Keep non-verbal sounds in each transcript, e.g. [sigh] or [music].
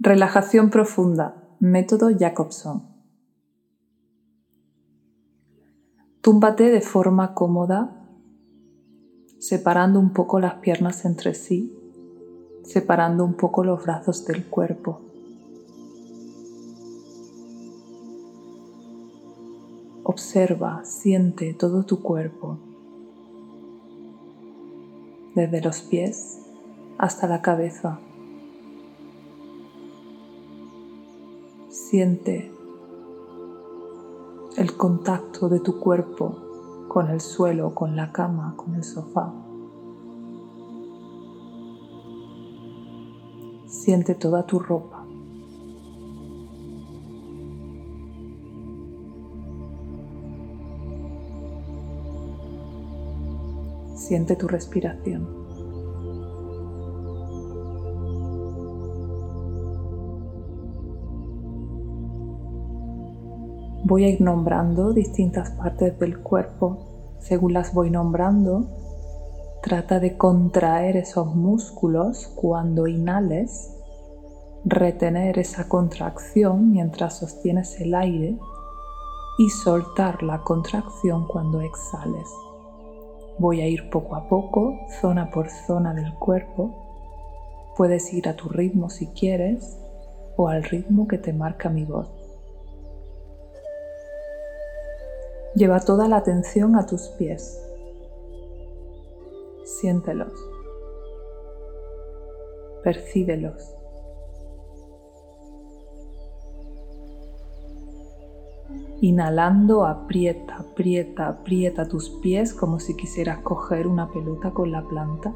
Relajación profunda, método Jacobson. Túmbate de forma cómoda, separando un poco las piernas entre sí, separando un poco los brazos del cuerpo. Observa, siente todo tu cuerpo, desde los pies hasta la cabeza. Siente el contacto de tu cuerpo con el suelo, con la cama, con el sofá. Siente toda tu ropa. Siente tu respiración. Voy a ir nombrando distintas partes del cuerpo. Según las voy nombrando, trata de contraer esos músculos cuando inhales, retener esa contracción mientras sostienes el aire y soltar la contracción cuando exhales. Voy a ir poco a poco, zona por zona del cuerpo. Puedes ir a tu ritmo si quieres o al ritmo que te marca mi voz. Lleva toda la atención a tus pies. Siéntelos. Percíbelos. Inhalando, aprieta, aprieta, aprieta tus pies como si quisieras coger una pelota con la planta.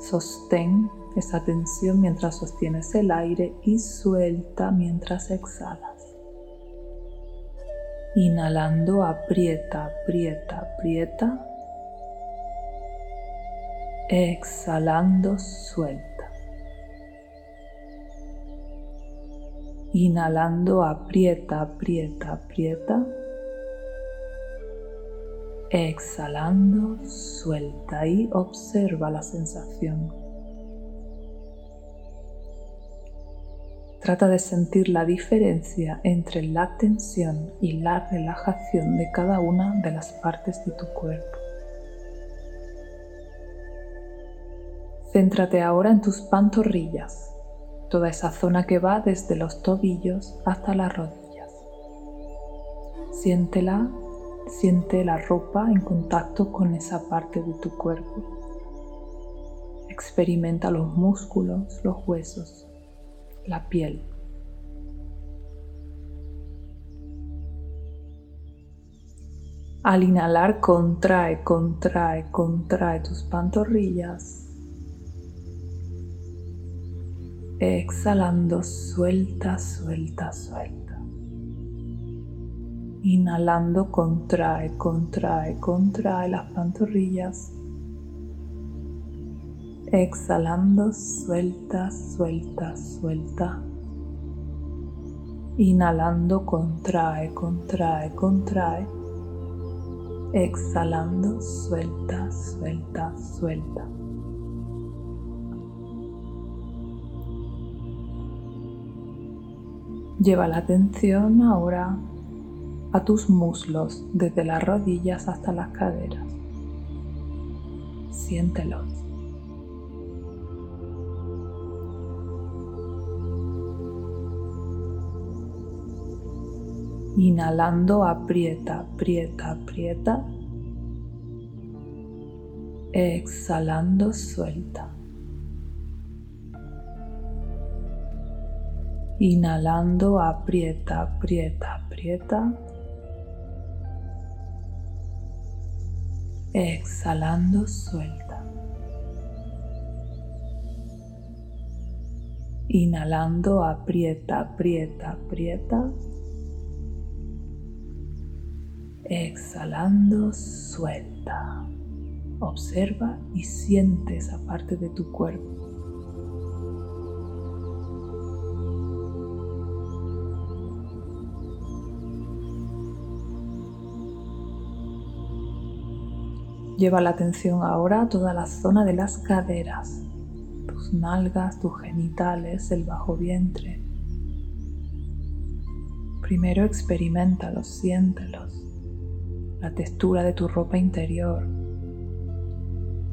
Sostén esa tensión mientras sostienes el aire y suelta mientras exhalas. Inhalando, aprieta, aprieta, aprieta. Exhalando, suelta. Inhalando, aprieta, aprieta, aprieta. Exhalando, suelta y observa la sensación. Trata de sentir la diferencia entre la tensión y la relajación de cada una de las partes de tu cuerpo. Céntrate ahora en tus pantorrillas, toda esa zona que va desde los tobillos hasta las rodillas. Siéntela, siente la ropa en contacto con esa parte de tu cuerpo. Experimenta los músculos, los huesos, la piel. Al inhalar, contrae, contrae, contrae tus pantorrillas. Exhalando, suelta, suelta, suelta. Inhalando, contrae, contrae, contrae las pantorrillas. Exhalando, suelta, suelta, suelta. Inhalando, contrae, contrae, contrae. Exhalando, suelta, suelta, suelta. Lleva la atención ahora a tus muslos desde las rodillas hasta las caderas. Siéntelos. Inhalando, aprieta, aprieta, aprieta. Exhalando, suelta. Inhalando, aprieta, aprieta, aprieta. Exhalando, suelta. Inhalando, aprieta, aprieta, aprieta. Exhalando, suelta. Observa y siente esa parte de tu cuerpo. Lleva la atención ahora a toda la zona de las caderas, tus nalgas, tus genitales, el bajo vientre. Primero experimentalos, siéntelos, la textura de tu ropa interior,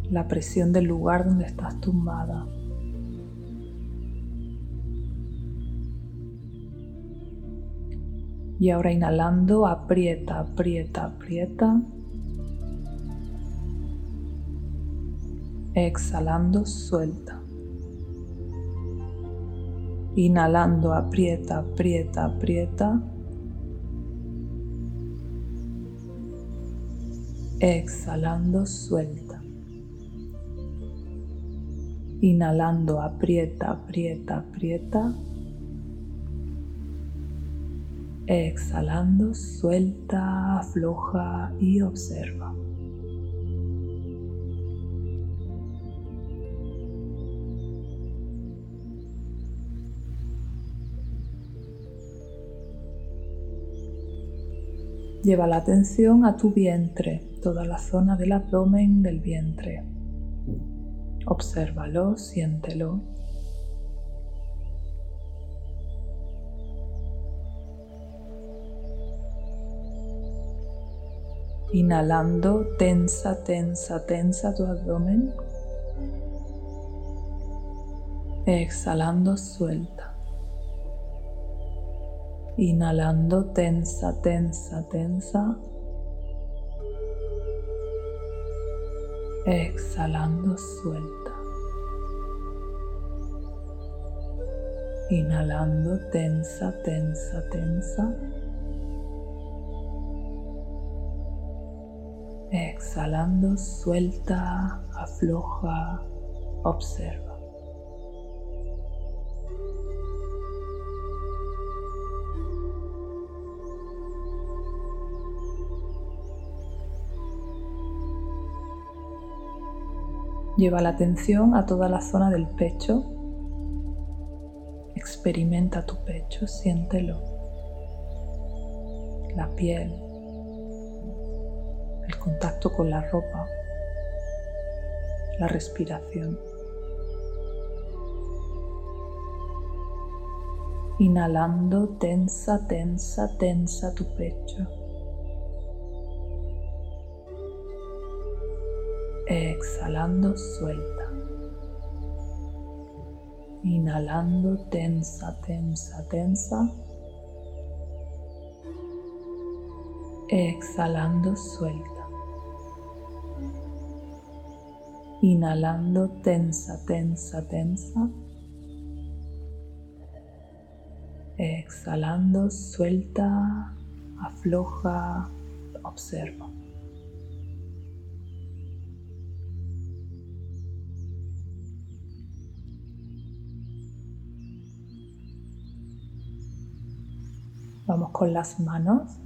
la presión del lugar donde estás tumbada. Y ahora inhalando, aprieta, aprieta, aprieta. Exhalando, suelta. Inhalando, aprieta, aprieta, aprieta. Exhalando, suelta. Inhalando, aprieta, aprieta, aprieta. Exhalando, suelta, afloja y observa. Lleva la atención a tu vientre, toda la zona del abdomen del vientre. Obsérvalo, siéntelo. Inhalando, tensa, tensa, tensa tu abdomen. Exhalando, suelta. Inhalando, tensa, tensa, tensa. Exhalando, suelta. Inhalando, tensa, tensa, tensa. Exhalando, suelta, afloja, observa. Lleva la atención a toda la zona del pecho. Experimenta tu pecho, siéntelo. La piel, el contacto con la ropa, la respiración. Inhalando, tensa, tensa, tensa tu pecho. Exhalando, suelta. Inhalando, tensa, tensa, tensa. Exhalando, suelta. Inhalando, tensa, tensa, tensa. Exhalando, suelta, afloja, observa. Vamos con las manos.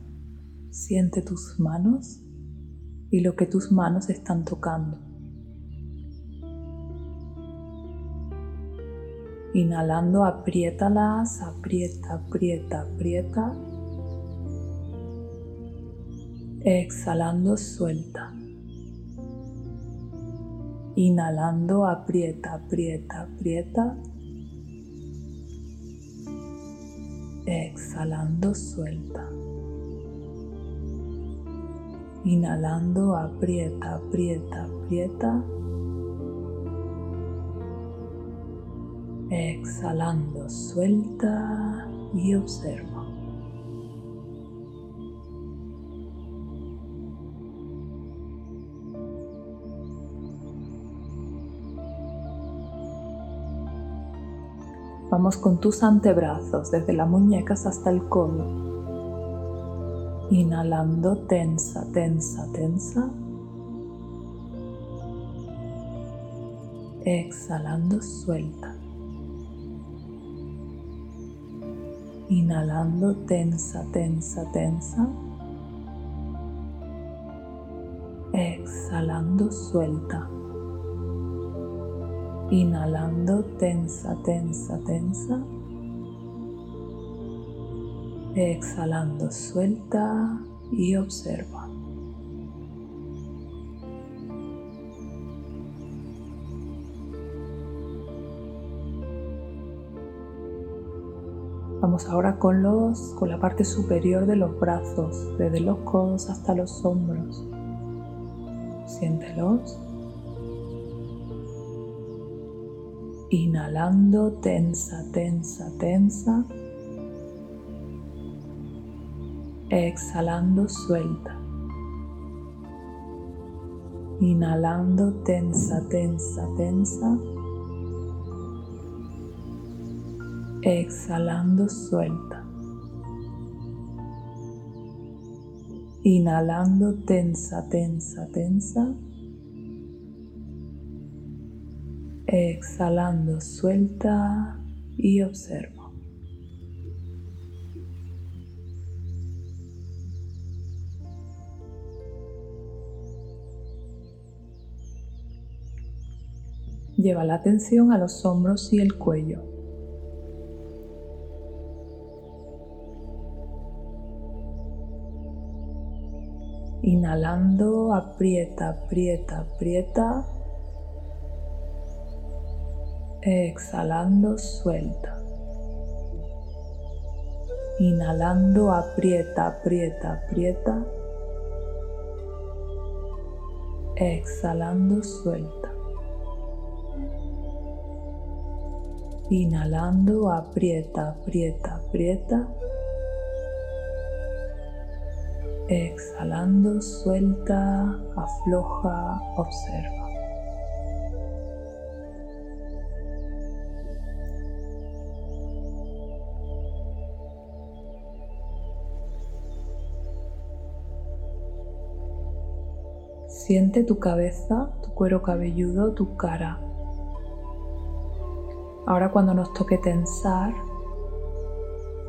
Siente tus manos y lo que tus manos están tocando. Inhalando, apriétalas, aprieta, aprieta, aprieta. Exhalando, suelta. Inhalando, aprieta, aprieta, aprieta. Exhalando, suelta. Inhalando, aprieta, aprieta, aprieta. Exhalando, suelta y observa. Vamos con tus antebrazos desde las muñecas hasta el codo. Inhalando, tensa, tensa, tensa. Exhalando, suelta. Inhalando, tensa, tensa, tensa. Exhalando, suelta. Inhalando, tensa, tensa, tensa. Exhalando, suelta y observa. Vamos ahora con, los, con la parte superior de los brazos, desde los codos hasta los hombros. Siéntelos. Inhalando, tensa, tensa, tensa. Exhalando, suelta. Inhalando, tensa, tensa, tensa. Exhalando, suelta. Inhalando, tensa, tensa, tensa. Exhalando, suelta y observo. Lleva la atención a los hombros y el cuello. Inhalando, aprieta, aprieta, aprieta. Exhalando, suelta. Inhalando, aprieta, aprieta, aprieta. Exhalando, suelta. Inhalando, aprieta, aprieta, aprieta. Exhalando, suelta, afloja, observa. Siente tu cabeza, tu cuero cabelludo, tu cara. Ahora cuando nos toque tensar,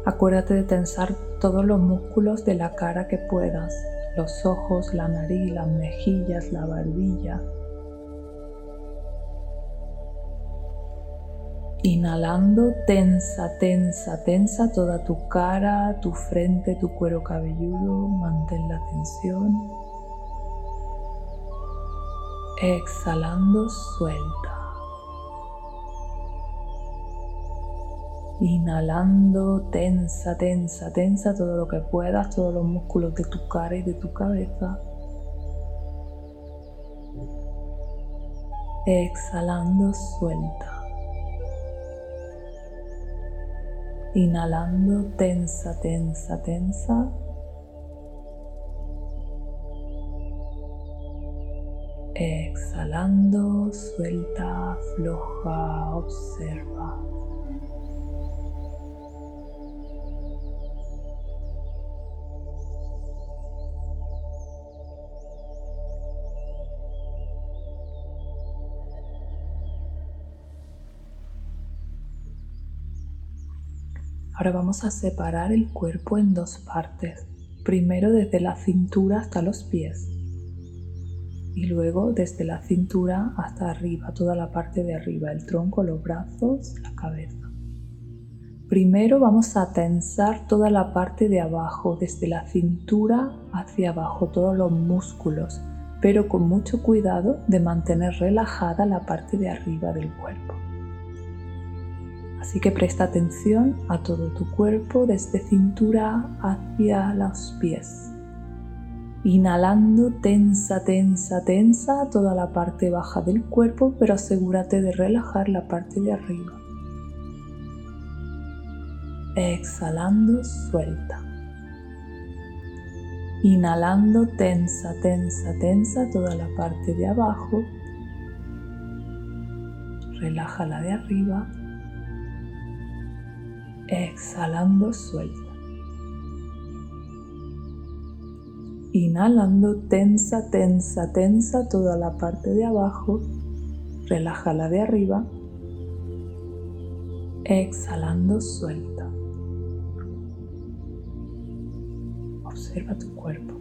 acuérdate de tensar todos los músculos de la cara que puedas, los ojos, la nariz, las mejillas, la barbilla. Inhalando, tensa, tensa, tensa toda tu cara, tu frente, tu cuero cabelludo, mantén la tensión. Exhalando, suelta. Inhalando, tensa, tensa, tensa todo lo que puedas, todos los músculos de tu cara y de tu cabeza. Exhalando, suelta. Inhalando, tensa, tensa, tensa. Exhalando, suelta, floja, observa. Ahora vamos a separar el cuerpo en dos partes. Primero desde la cintura hasta los pies y luego desde la cintura hasta arriba, toda la parte de arriba, el tronco, los brazos, la cabeza. Primero vamos a tensar toda la parte de abajo, desde la cintura hacia abajo, todos los músculos, pero con mucho cuidado de mantener relajada la parte de arriba del cuerpo. Así que presta atención a todo tu cuerpo desde cintura hacia los pies. Inhalando, tensa, tensa, tensa toda la parte baja del cuerpo, pero asegúrate de relajar la parte de arriba. Exhalando, suelta. Inhalando, tensa, tensa, tensa toda la parte de abajo. Relaja la de arriba Exhalando, suelta. Inhalando, tensa, tensa, tensa toda la parte de abajo. Relaja la de arriba. Exhalando, suelta. Observa tu cuerpo.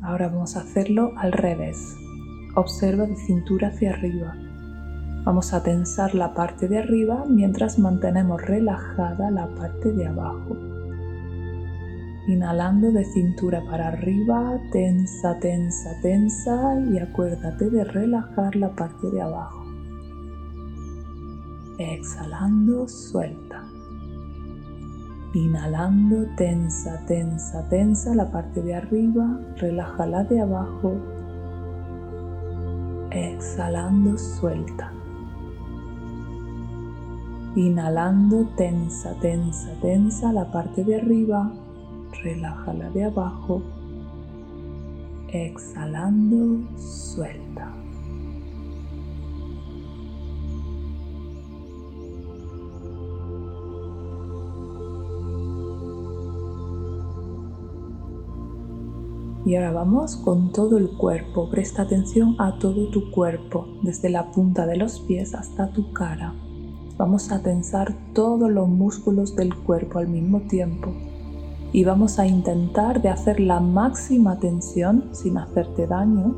Ahora vamos a hacerlo al revés. Observa de cintura hacia arriba. Vamos a tensar la parte de arriba mientras mantenemos relajada la parte de abajo. Inhalando de cintura para arriba, tensa, tensa, tensa y acuérdate de relajar la parte de abajo. Exhalando, suelta. Inhalando, tensa, tensa, tensa la parte de arriba, relaja la de abajo. Exhalando, suelta. Inhalando, tensa, tensa, tensa la parte de arriba, relaja la de abajo. Exhalando, suelta. Y ahora vamos con todo el cuerpo. Presta atención a todo tu cuerpo, desde la punta de los pies hasta tu cara. Vamos a tensar todos los músculos del cuerpo al mismo tiempo y vamos a intentar de hacer la máxima tensión sin hacerte daño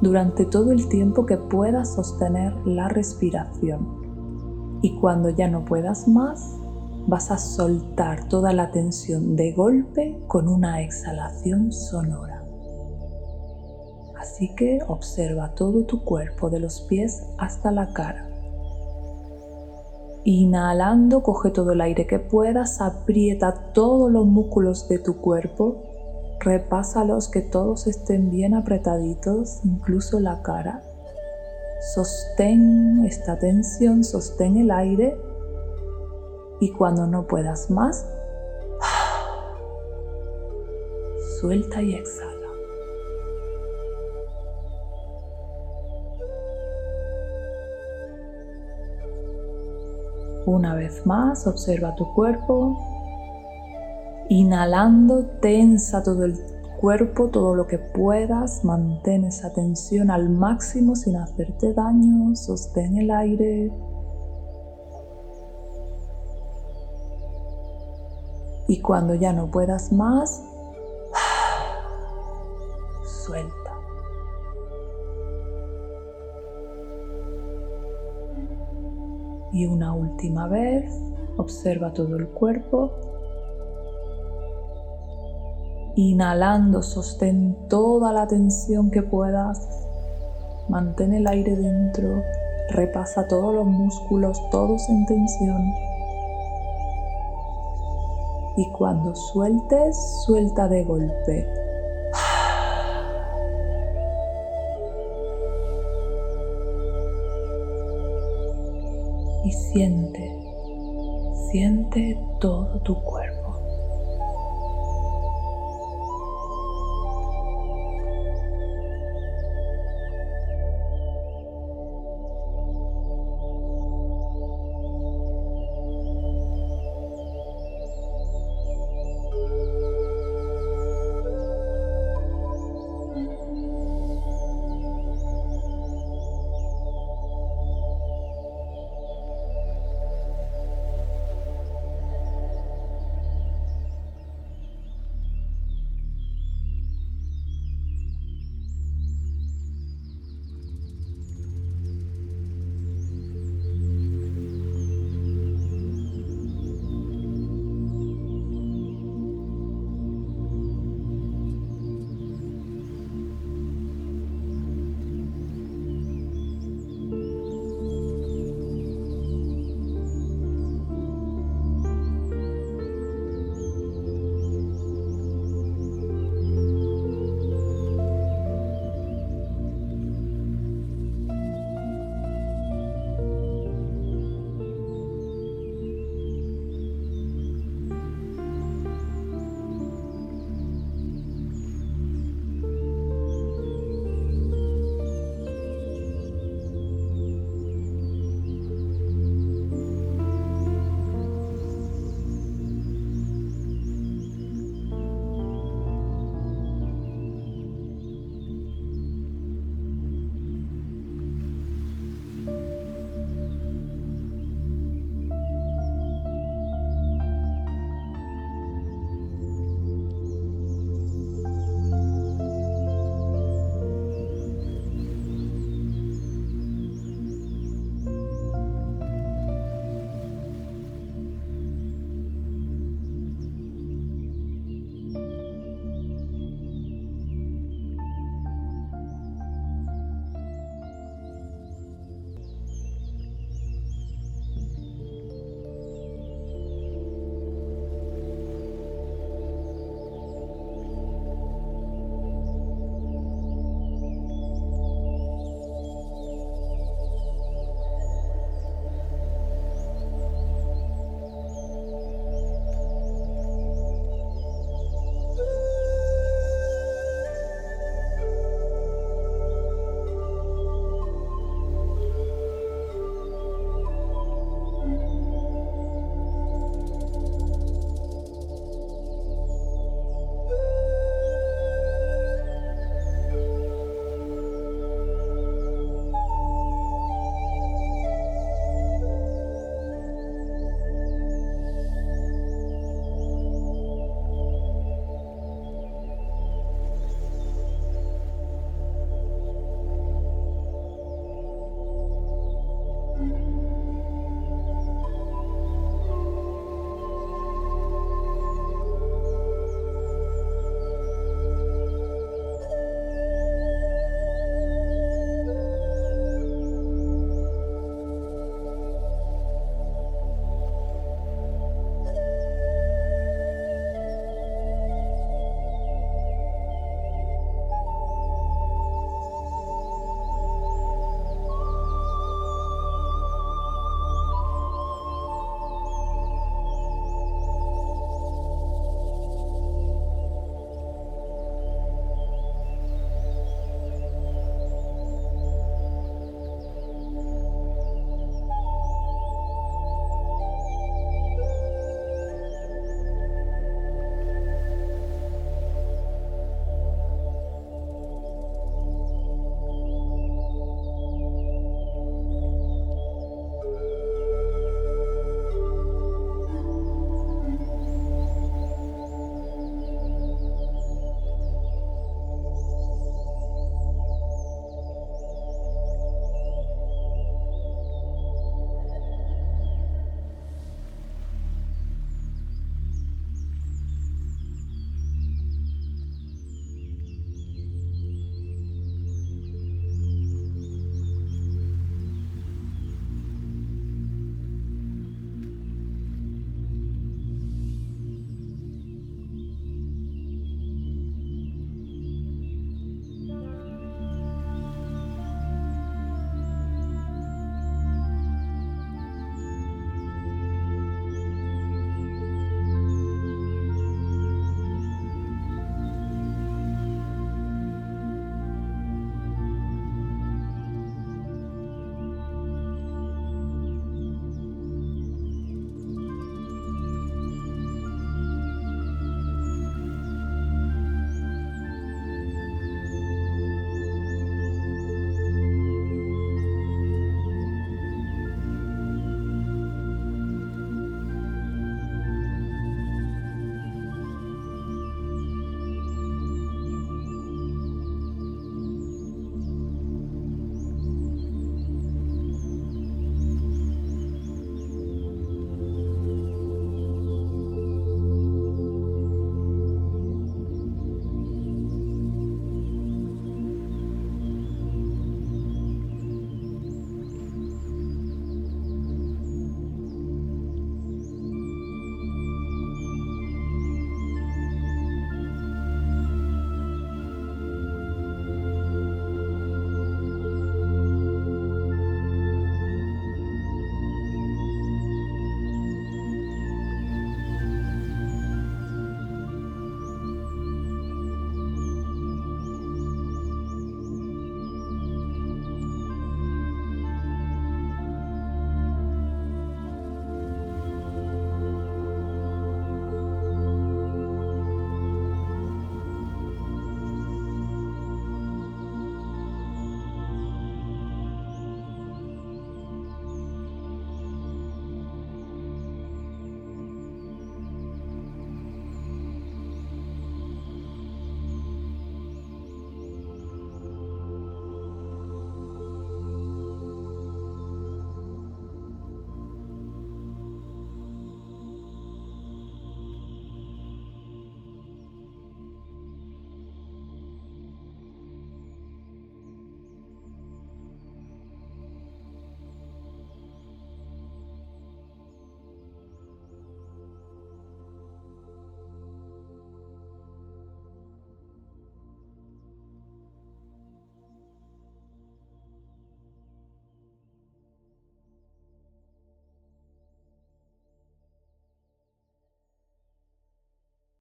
durante todo el tiempo que puedas sostener la respiración. Y cuando ya no puedas más, vas a soltar toda la tensión de golpe con una exhalación sonora. Así que observa todo tu cuerpo de los pies hasta la cara. Inhalando, coge todo el aire que puedas, aprieta todos los músculos de tu cuerpo, repásalos que todos estén bien apretaditos, incluso la cara. Sostén esta tensión, sostén el aire y cuando no puedas más, [sighs] suelta y exhala. Una vez más, observa tu cuerpo. Inhalando, tensa todo el cuerpo, todo lo que puedas. Mantén esa tensión al máximo sin hacerte daño. Sostén el aire. Y cuando ya no puedas más, [sighs] suelta. Y una última vez, observa todo el cuerpo. Inhalando, sostén toda la tensión que puedas. Mantén el aire dentro. Repasa todos los músculos, todos en tensión. Y cuando sueltes, suelta de golpe. Siente, siente todo tu cuerpo.